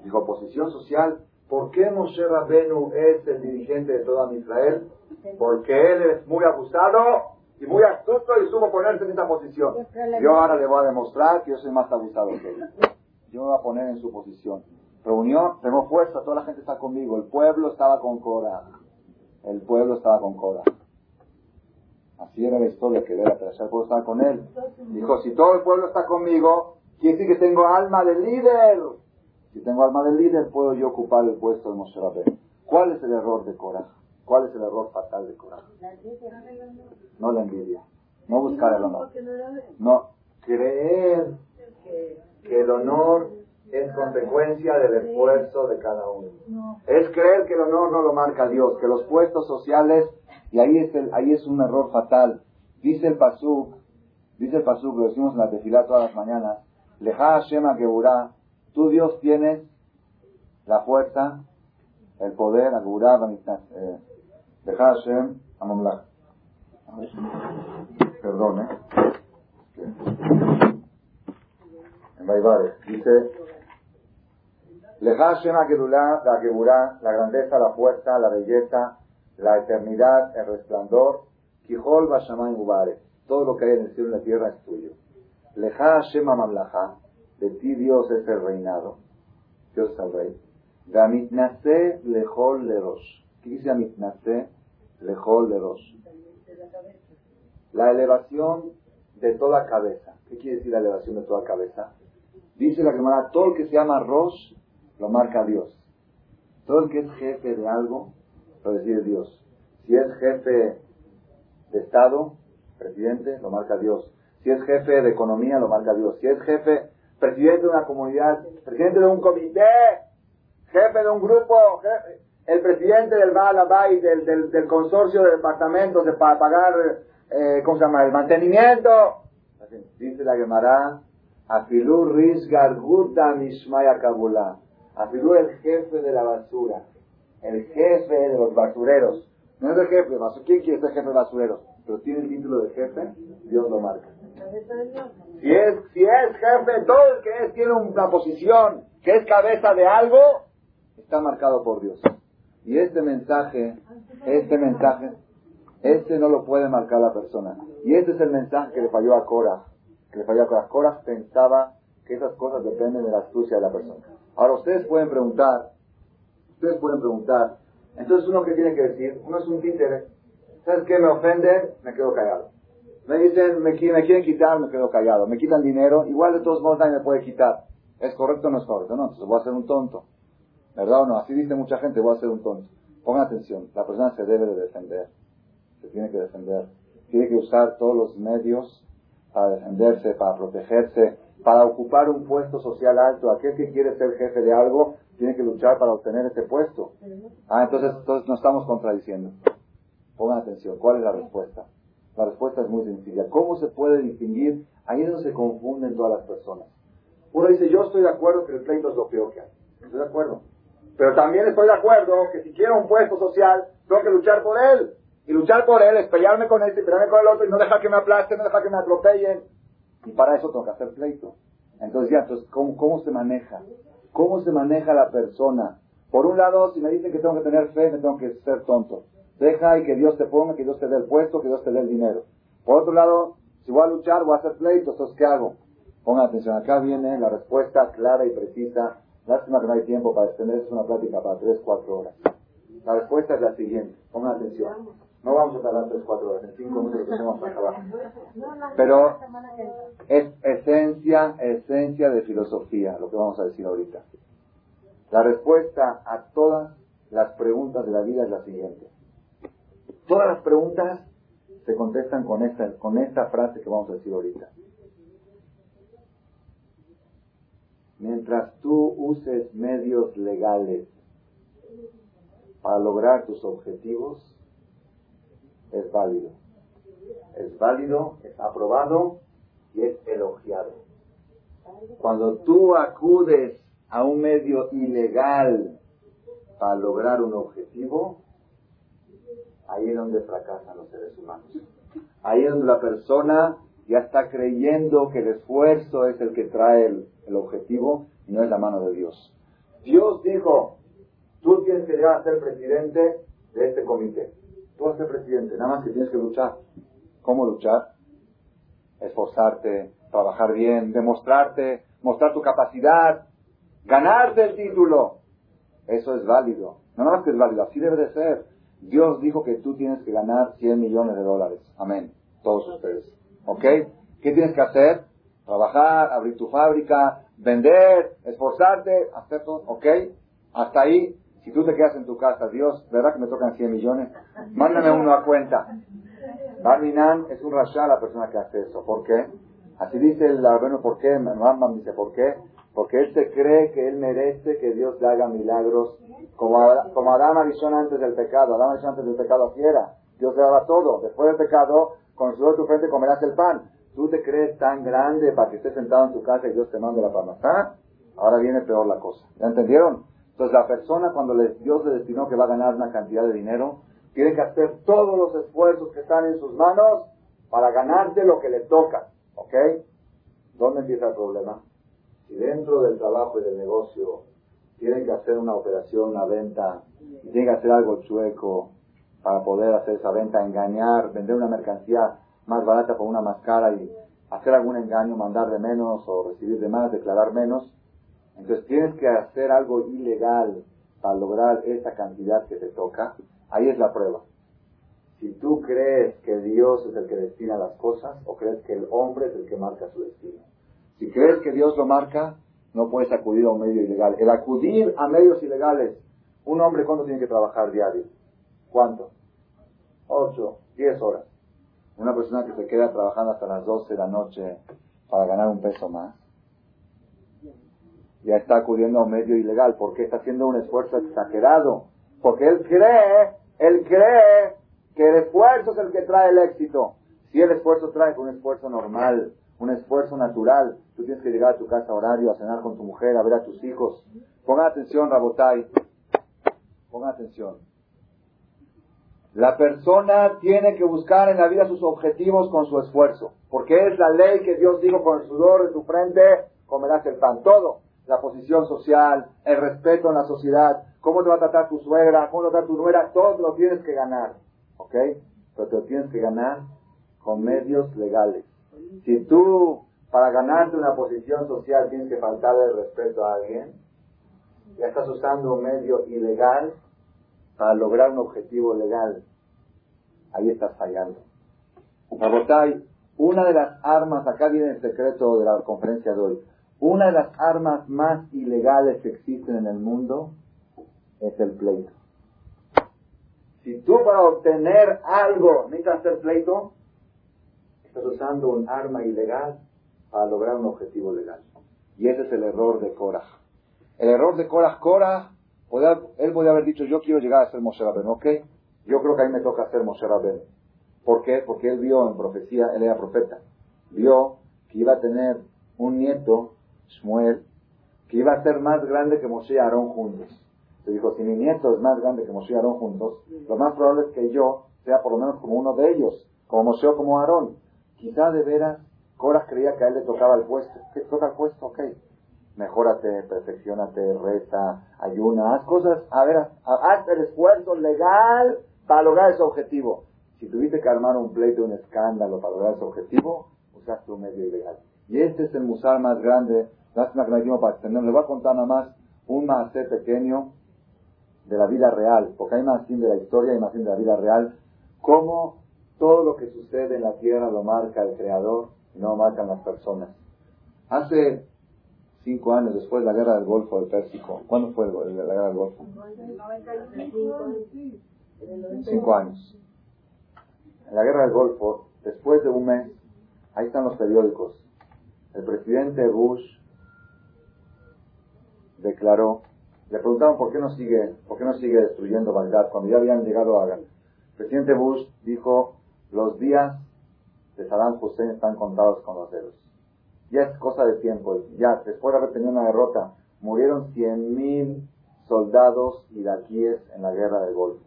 Dijo, posición social, ¿por qué Moshe Rabbenu es el dirigente de toda Israel? Porque él es muy abusado y muy astuto y supo ponerse en esa posición. Yo ahora le voy a demostrar que yo soy más abusado que él. Yo me voy a poner en su posición. Reunión, tengo fuerza, toda la gente está conmigo. El pueblo estaba con Cora. El pueblo estaba con Cora. Así era la historia que era, pero el pueblo estaba con él. Dijo, si todo el pueblo está conmigo, quiere decir que tengo alma de líder. Si tengo alma de líder, puedo yo ocupar el puesto de Moshe ¿Cuál es el error de Cora? ¿Cuál es el error fatal de Cora? No la envidia. No buscar el honor. No, creer que el honor es consecuencia del esfuerzo de cada uno. Es creer que el honor no lo marca Dios, que los puestos sociales, y ahí es, el, ahí es un error fatal. Dice el Pasuk, dice el Pasuk, lo decimos en la tefilá todas las mañanas, Leja Shema Geburá, tú Dios tienes la fuerza, el poder, Geburá, eh, Leja Hashem Amamlach. Perdón, ¿eh? En Baibares, dice Leja Shema Gedulá, la Geburá, la grandeza, la fuerza, la belleza, la eternidad, el resplandor, Kijol Bashamay Ubare. Todo lo que hay en el cielo y en la tierra es tuyo. Leja Shema Mamlaja, de ti Dios es el reinado. Dios es el rey. Gamitnase Lejol Lerosh. ¿Qué dice Gamitnase Lejol Lerosh? La elevación de toda cabeza. ¿Qué quiere decir la elevación de toda cabeza? Dice la Gemara, todo el que se llama Rosh lo marca Dios. Todo el que es jefe de algo, lo decide Dios. Si es jefe de Estado, presidente, lo marca Dios. Si es jefe de economía, lo marca Dios. Si es jefe, presidente de una comunidad, presidente de un comité, jefe de un grupo, el presidente del Balabay, del, del, del consorcio de departamentos de, para pagar, eh, ¿cómo se llama?, el mantenimiento. Dice la Gemara, Afilú Riz Garguta Mishmaya Kabula. Afilú el jefe de la basura, el jefe de los basureros. No es el jefe, ¿quién quiere ser jefe de basureros? Pero tiene el título de jefe, Dios lo marca. Si es, si es jefe, todo el que es tiene una posición, que es cabeza de algo, está marcado por Dios. Y este mensaje, este mensaje, este no lo puede marcar la persona. Y este es el mensaje que le falló a Cora. Que le falló a Cora. Cora pensaba que esas cosas dependen de la astucia de la persona. Ahora ustedes pueden preguntar, ustedes pueden preguntar, entonces uno que tiene que decir, uno es un títere, ¿sabes qué? Me ofenden, me quedo callado. Me dicen, me, me quieren quitar, me quedo callado. Me quitan dinero, igual de todos modos nadie me puede quitar. ¿Es correcto o no es correcto? No, entonces voy a ser un tonto. ¿Verdad o no? Así dice mucha gente, voy a ser un tonto. Pongan atención, la persona se debe de defender. Se tiene que defender. Tiene que usar todos los medios para defenderse, para protegerse, para ocupar un puesto social alto. Aquel que quiere ser jefe de algo tiene que luchar para obtener ese puesto. Ah, entonces, entonces no estamos contradiciendo. Pongan atención, ¿cuál es la respuesta? La respuesta es muy sencilla. ¿Cómo se puede distinguir? Ahí es donde se confunden todas las personas. Uno dice, yo estoy de acuerdo que el pleito es lo peor que hay. Estoy de acuerdo. Pero también estoy de acuerdo que si quiero un puesto social, tengo que luchar por él. Y luchar por él es pelearme con este, pelearme con el otro y no dejar que me aplasten, no dejar que me atropellen. Y para eso tengo que hacer pleito. Entonces ya, entonces, ¿cómo, ¿cómo se maneja? ¿Cómo se maneja la persona? Por un lado, si me dicen que tengo que tener fe, me tengo que ser tonto. Deja y que Dios te ponga, que Dios te dé el puesto, que Dios te dé el dinero. Por otro lado, si voy a luchar, voy a hacer pleito, entonces ¿qué hago? Pongan atención, acá viene la respuesta clara y precisa Lástima que no hay tiempo para extender, es una plática para 3, 4 horas. La respuesta es la siguiente, pongan atención. No vamos a tardar 3, 4 horas, en 5 minutos tenemos para acabar. Pero es esencia, esencia de filosofía, lo que vamos a decir ahorita. La respuesta a todas las preguntas de la vida es la siguiente. Todas las preguntas se contestan con esta, con esta frase que vamos a decir ahorita. Mientras tú uses medios legales para lograr tus objetivos, es válido. Es válido, es aprobado y es elogiado. Cuando tú acudes a un medio ilegal para lograr un objetivo, ahí es donde fracasan los seres humanos. Ahí es donde la persona ya está creyendo que el esfuerzo es el que trae el, objetivo y no es la mano de Dios. Dios dijo, tú tienes que llegar a ser presidente de este comité. Tú vas a ser presidente, nada más que tienes que luchar. ¿Cómo luchar? Esforzarte, trabajar bien, demostrarte, mostrar tu capacidad, ganarte el título. Eso es válido. No nada más que es válido, así debe de ser. Dios dijo que tú tienes que ganar 100 millones de dólares. Amén. Todos ustedes. ¿Ok? ¿Qué tienes que hacer? Trabajar, abrir tu fábrica, vender, esforzarte, hacer todo. ¿Ok? Hasta ahí, si tú te quedas en tu casa, Dios, ¿verdad que me tocan 100 millones? Mándame uno a cuenta. Barminan es un rasha la persona que hace eso. ¿Por qué? Así dice el bueno, ¿por qué? Rambam dice, ¿por qué? Porque él se cree que él merece que Dios le haga milagros, como, como Adán antes del pecado. Adán antes del pecado así era. Dios le daba todo. Después del pecado, con el tu frente comerás el pan. ¿Tú te crees tan grande para que estés sentado en tu casa y Dios te mande la parnasá? Ahora viene peor la cosa. ¿Ya entendieron? Entonces la persona cuando Dios le destinó que va a ganar una cantidad de dinero, tiene que hacer todos los esfuerzos que están en sus manos para ganarse lo que le toca. ¿Ok? ¿Dónde empieza el problema? Si dentro del trabajo y del negocio tienen que hacer una operación, una venta, y tienen que hacer algo chueco, para poder hacer esa venta, engañar, vender una mercancía más barata por una más cara y hacer algún engaño, mandar de menos o recibir de más, declarar menos. Entonces tienes que hacer algo ilegal para lograr esa cantidad que te toca. Ahí es la prueba. Si tú crees que Dios es el que destina las cosas o crees que el hombre es el que marca su destino. Si crees que Dios lo marca, no puedes acudir a un medio ilegal. El acudir a medios ilegales, un hombre cuándo tiene que trabajar diario? ¿Cuánto? 8, 10 horas. Una persona que se queda trabajando hasta las 12 de la noche para ganar un peso más, ya está acudiendo a un medio ilegal porque está haciendo un esfuerzo exagerado. Porque él cree, él cree que el esfuerzo es el que trae el éxito. Si el esfuerzo trae un esfuerzo normal, un esfuerzo natural, tú tienes que llegar a tu casa a horario, a cenar con tu mujer, a ver a tus hijos. Pongan atención, Rabotai. Pongan atención. La persona tiene que buscar en la vida sus objetivos con su esfuerzo. Porque es la ley que Dios dijo con el sudor de tu frente, comerás el pan. Todo. La posición social, el respeto en la sociedad, cómo te va a tratar tu suegra, cómo te va a tratar tu nuera, todo lo tienes que ganar. ¿Ok? Pero te lo tienes que ganar con medios legales. Si tú, para ganarte una posición social, tienes que faltarle el respeto a alguien, ya estás usando un medio ilegal para lograr un objetivo legal. Ahí estás fallando. Rabotay, una de las armas, acá viene el secreto de la conferencia de hoy, una de las armas más ilegales que existen en el mundo es el pleito. Si tú para obtener algo necesitas hacer pleito, estás usando un arma ilegal para lograr un objetivo legal. Y ese es el error de Korah. El error de Korah, Korah, él podía haber dicho, yo quiero llegar a ser Moshe Rabben, ¿ok? Yo creo que a mí me toca ser Moshe Rabben. ¿Por qué? Porque él vio en profecía, él era profeta, vio que iba a tener un nieto, Shmuel, que iba a ser más grande que Moshe y Aarón juntos. Se dijo, si mi nieto es más grande que Moshe y Aarón juntos, lo más probable es que yo sea por lo menos como uno de ellos, como Moshe o como Aarón. Quizá de veras, Coras creía que a él le tocaba el puesto. ¿Qué toca el puesto? Ok. Mejórate, perfeccionate, reza, ayuna, haz cosas, a ver, haz el esfuerzo legal para lograr ese objetivo. Si tuviste que armar un pleito, un escándalo para lograr ese objetivo, usaste un medio ilegal. Y este es el musal más grande. Lástima que no para extender. Les voy a contar nada más un más pequeño de la vida real, porque hay más de la historia y más de la vida real. Cómo todo lo que sucede en la tierra lo marca el Creador y no lo marcan las personas. Hace cinco años después de la guerra del Golfo del Pérsico, ¿cuándo fue la guerra del Golfo? Cinco años. En la guerra del Golfo, después de un mes, ahí están los periódicos. El presidente Bush declaró, le preguntaron por qué no sigue, por qué no sigue destruyendo Bagdad cuando ya habían llegado a El presidente Bush dijo, los días de Saddam Hussein están contados con los dedos. Ya es cosa de tiempo. Ya, después de haber tenido una derrota, murieron 100.000 soldados iraquíes en la guerra del Golfo.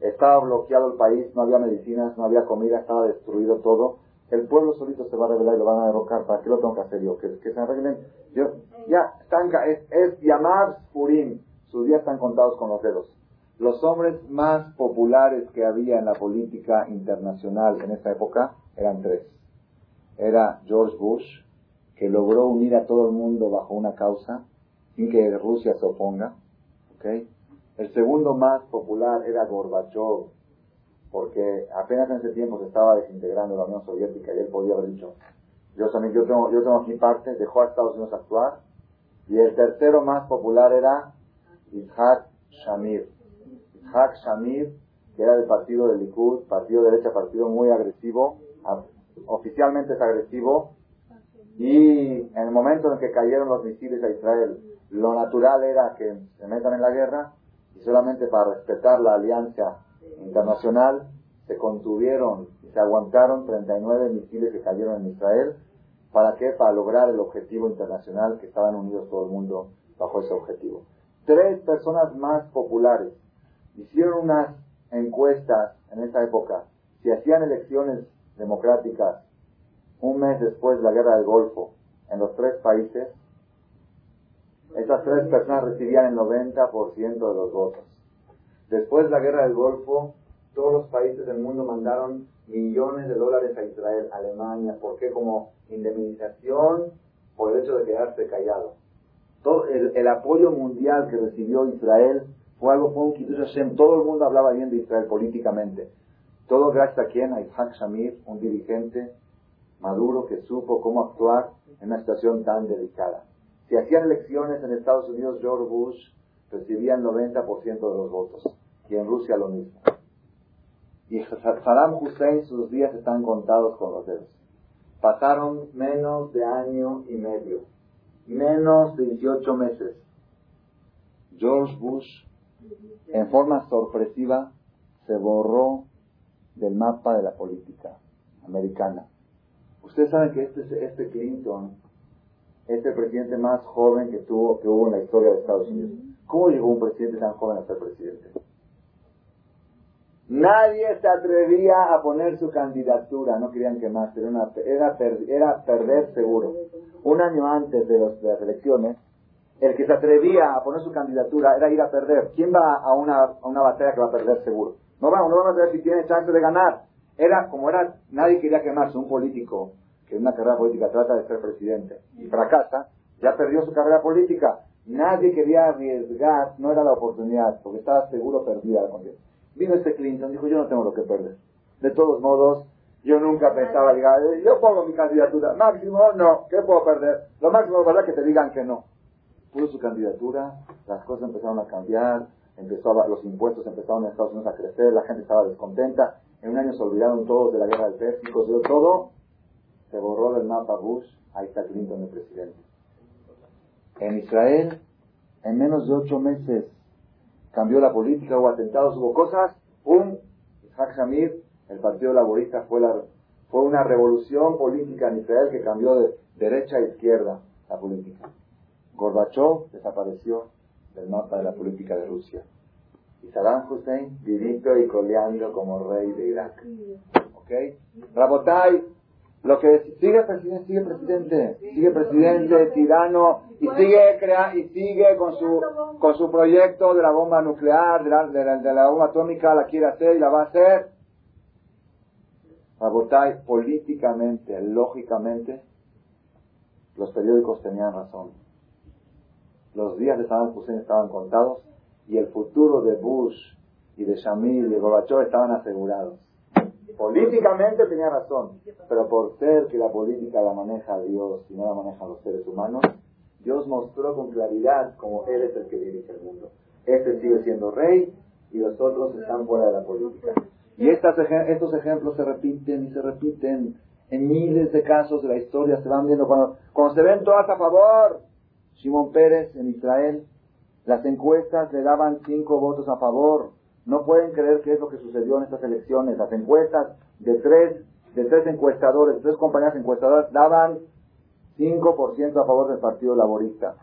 Estaba bloqueado el país, no había medicinas, no había comida, estaba destruido todo. El pueblo solito se va a rebelar y lo van a derrocar. ¿Para qué lo tengo que hacer yo? Que, se arreglen. Ya, es, es llamar Purim. Sus días están contados con los dedos. Los hombres más populares que había en la política internacional en esa época eran tres. Era George Bush, que logró unir a todo el mundo bajo una causa, sin que Rusia se oponga. ¿okay? El segundo más popular era Gorbachev, porque apenas en ese tiempo se estaba desintegrando la Unión Soviética y él podía haber dicho, yo también, yo tengo, yo tengo aquí parte, dejó a Estados Unidos actuar. Y el tercero más popular era Ishaq Shamir. Hak Shamir, que era del partido del Likud, partido de derecha, partido muy agresivo, oficialmente es agresivo, y en el momento en que cayeron los misiles a Israel, lo natural era que se metan en la guerra, y solamente para respetar la alianza internacional, se contuvieron y se aguantaron 39 misiles que cayeron en Israel. ¿Para qué? Para lograr el objetivo internacional que estaban unidos todo el mundo bajo ese objetivo. Tres personas más populares hicieron unas encuestas en esa época, si hacían elecciones democráticas un mes después de la guerra del Golfo en los tres países, esas tres personas recibían el 90% de los votos. Después de la guerra del Golfo, todos los países del mundo mandaron millones de dólares a Israel, Alemania, porque como indemnización por el hecho de quedarse callado. Todo el, el apoyo mundial que recibió Israel fue algo, fue un Kiddush Hashem. Todo el mundo hablaba bien de Israel políticamente. Todo gracias a quien, a Isaac Shamir, un dirigente maduro que supo cómo actuar en una situación tan delicada. Si hacían elecciones en Estados Unidos, George Bush recibía el 90% de los votos. Y en Rusia lo mismo. Y Saddam Hussein, sus días están contados con los dedos. Pasaron menos de año y medio. Menos de 18 meses. George Bush, en forma sorpresiva, se borró del mapa de la política americana. Ustedes saben que este, este Clinton es el presidente más joven que tuvo que hubo en la historia de Estados Unidos. ¿Cómo llegó un presidente tan joven a ser presidente? Nadie se atrevía a poner su candidatura, no querían quemarse, era, era, era perder seguro. Un año antes de, los, de, las elecciones, el que se atrevía a poner su candidatura era ir a perder. ¿Quién va a una, batalla que va a perder seguro? No vamos, no vamos a ver si tiene chance de ganar. Era como era, nadie quería quemarse, un político que en una carrera política trata de ser presidente y fracasa, ya perdió su carrera política. Nadie quería arriesgar, no era la oportunidad, porque estaba seguro perdida la contienda. Vino este Clinton, dijo, yo no tengo lo que perder. De todos modos, yo nunca pensaba, eh, yo pongo mi candidatura, máximo no, ¿qué puedo perder? Lo máximo es que te digan que no. Puso su candidatura, las cosas empezaron a cambiar, empezó los impuestos empezaron en Estados Unidos a crecer, la gente estaba descontenta, en un año se olvidaron todos de la guerra del Pérsico, se dio todo, se borró del mapa Bush, ahí está Clinton el presidente. En Israel, en menos de ocho meses, cambió la política, hubo atentados, hubo cosas, un Isaac Shamir, el Partido Laborista, fue, la, fue una revolución política en Israel que cambió de derecha a izquierda la política. Gorbachev desapareció del mapa de la política de Rusia. Y Saddam Hussein vivito y coleando como rey de Irak. ¿Ok? Rabotai, lo que sigue presidente, sigue presidente, sigue presidente, tirano, y sigue crea, y sigue con su con su proyecto de la bomba nuclear, de la, de la, bomba atómica, la quiere hacer y la va a hacer. Rabotai, políticamente, lógicamente, los periódicos tenían razón. Los días de Saddam Hussein estaban contados y el futuro de Bush y de Shamil y de Gorbachev estaban asegurados. Políticamente tenía razón, pero por ser que la política la maneja Dios y no la manejan los seres humanos, Dios mostró con claridad cómo Él es el que dirige el mundo. Este sigue siendo rey y los otros están fuera de la política. Y estos ejemplos se repiten y se repiten en miles de casos de la historia, se van viendo cuando se ven todas a favor. Simón Pérez en Israel, las encuestas le daban cinco votos a favor, no pueden creer que es lo que sucedió en estas elecciones. Las encuestas de tres, de tres encuestadores, tres compañías encuestadoras, daban 5% a favor del Partido Laborista.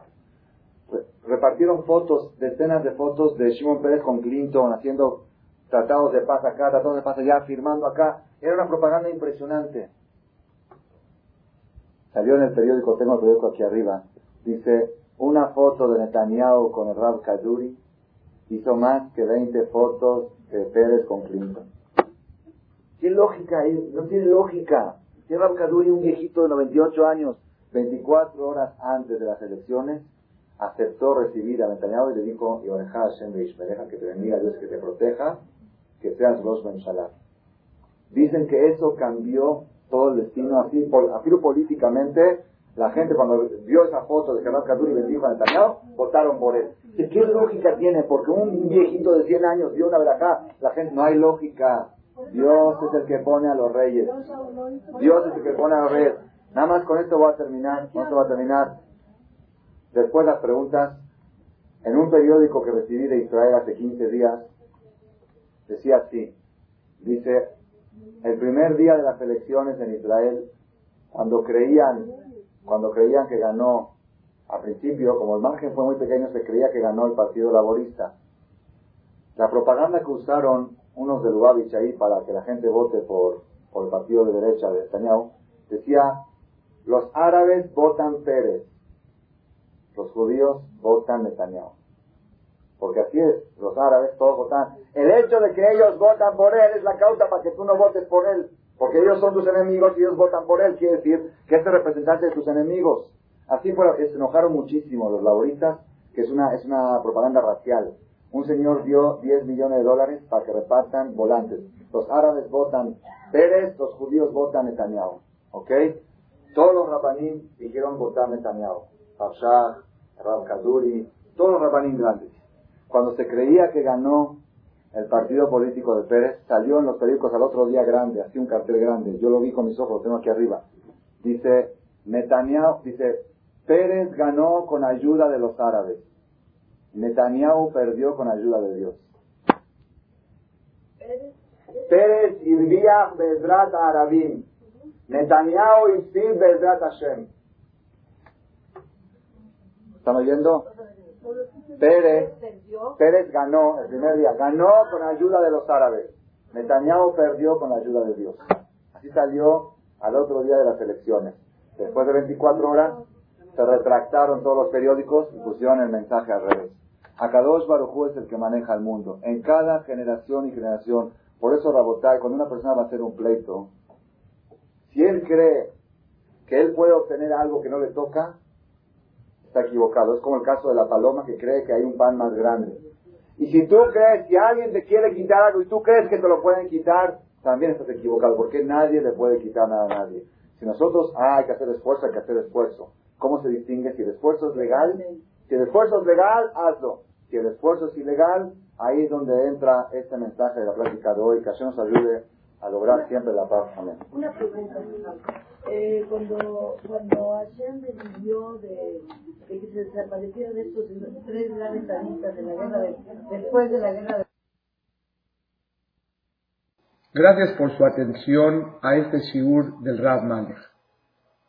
Repartieron fotos, decenas de fotos de Shimon Pérez con Clinton haciendo tratados de paz acá, tratados de paz allá, firmando acá. Era una propaganda impresionante. Salió en el periódico, tengo el periódico aquí arriba, dice una foto de Netanyahu con el Rab Kaduri hizo más que 20 fotos de Pérez con Clinton. ¿Qué lógica hay? No tiene lógica. Tiene Kaduri, un viejito de 98 años, 24 horas antes de las elecciones, aceptó recibir a Netanyahu y le dijo, me deja que te bendiga Dios que te proteja, que seas Rosh Shalat. Dicen que eso cambió todo el destino, así, por, políticamente, la gente cuando vio esa foto de Gerard Kaduri bendijo a Netanyahu, votaron por él. ¿Qué lógica tiene? Porque un viejito de 100 años dio una verajá, la gente, no hay lógica. Dios es el que pone a los reyes. Dios es el que pone a los reyes. Nada más con esto voy a terminar, no se va a terminar. Después las preguntas. En un periódico que recibí de Israel hace 15 días, decía así, dice, el primer día de las elecciones en Israel, cuando creían, cuando creían que ganó al principio, como el margen fue muy pequeño, se creía que ganó el Partido Laborista. La propaganda que usaron unos de Lubavitch ahí para que la gente vote por, por el partido de derecha de Netanyahu, decía, los árabes votan Pérez, los judíos votan Netanyahu. Porque así es, los árabes todos votan. El hecho de que ellos votan por él es la causa para que tú no votes por él. Porque ellos son tus enemigos y ellos votan por él. Quiere decir que este representante de tus enemigos. Así fue, se enojaron muchísimo los laboristas, que es una, es una propaganda racial. Un señor dio 10 millones de dólares para que repartan volantes. Los árabes votan Pérez, los judíos votan Netanyahu. ¿Ok? Todos los rabanim dijeron votar Netanyahu. Farshah, Rab Kaduri, todos los rabanim grandes. Cuando se creía que ganó el partido político de Pérez, salió en los periódicos al otro día grande, así un cartel grande, yo lo vi con mis ojos, lo tengo aquí arriba. Dice, Netanyahu, dice, Pérez ganó con ayuda de los árabes. Netanyahu perdió con ayuda de Dios. Pérez irvía Bedrat Arabim. Netanyahu y Bedrat Hashem. ¿Están oyendo? Pérez, Pérez ganó el primer día, ganó con ayuda de los árabes. Netanyahu perdió con la ayuda de Dios. Así salió al otro día de las elecciones. Después de 24 horas se retractaron todos los periódicos y pusieron el mensaje al revés. Akadosh Barujú es el que maneja el mundo. En cada generación y generación. Por eso, Rabotai, cuando una persona va a hacer un pleito, si él cree que él puede obtener algo que no le toca, está equivocado. Es como el caso de la paloma que cree que hay un pan más grande. Y si tú crees, si alguien te quiere quitar algo y tú crees que te lo pueden quitar, también estás equivocado, porque nadie le puede quitar nada a nadie. Si nosotros, ah, hay que hacer esfuerzo, hay que hacer esfuerzo. ¿Cómo se distingue si el esfuerzo es legal? Si el esfuerzo es legal, hazlo. Si el esfuerzo es ilegal, ahí es donde entra este mensaje de la plática de hoy, que Hashem nos ayude a lograr siempre la paz. Amén. Una pregunta, eh, cuando, cuando Hashem decidió de, de, que se desaparecieron estos tres grandes de la guerra de, después de la guerra de Gracias por su atención a este shiur del Rav Malech.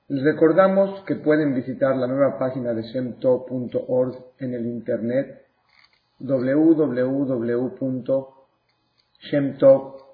Les recordamos que pueden visitar la nueva página de shemtov.org en el internet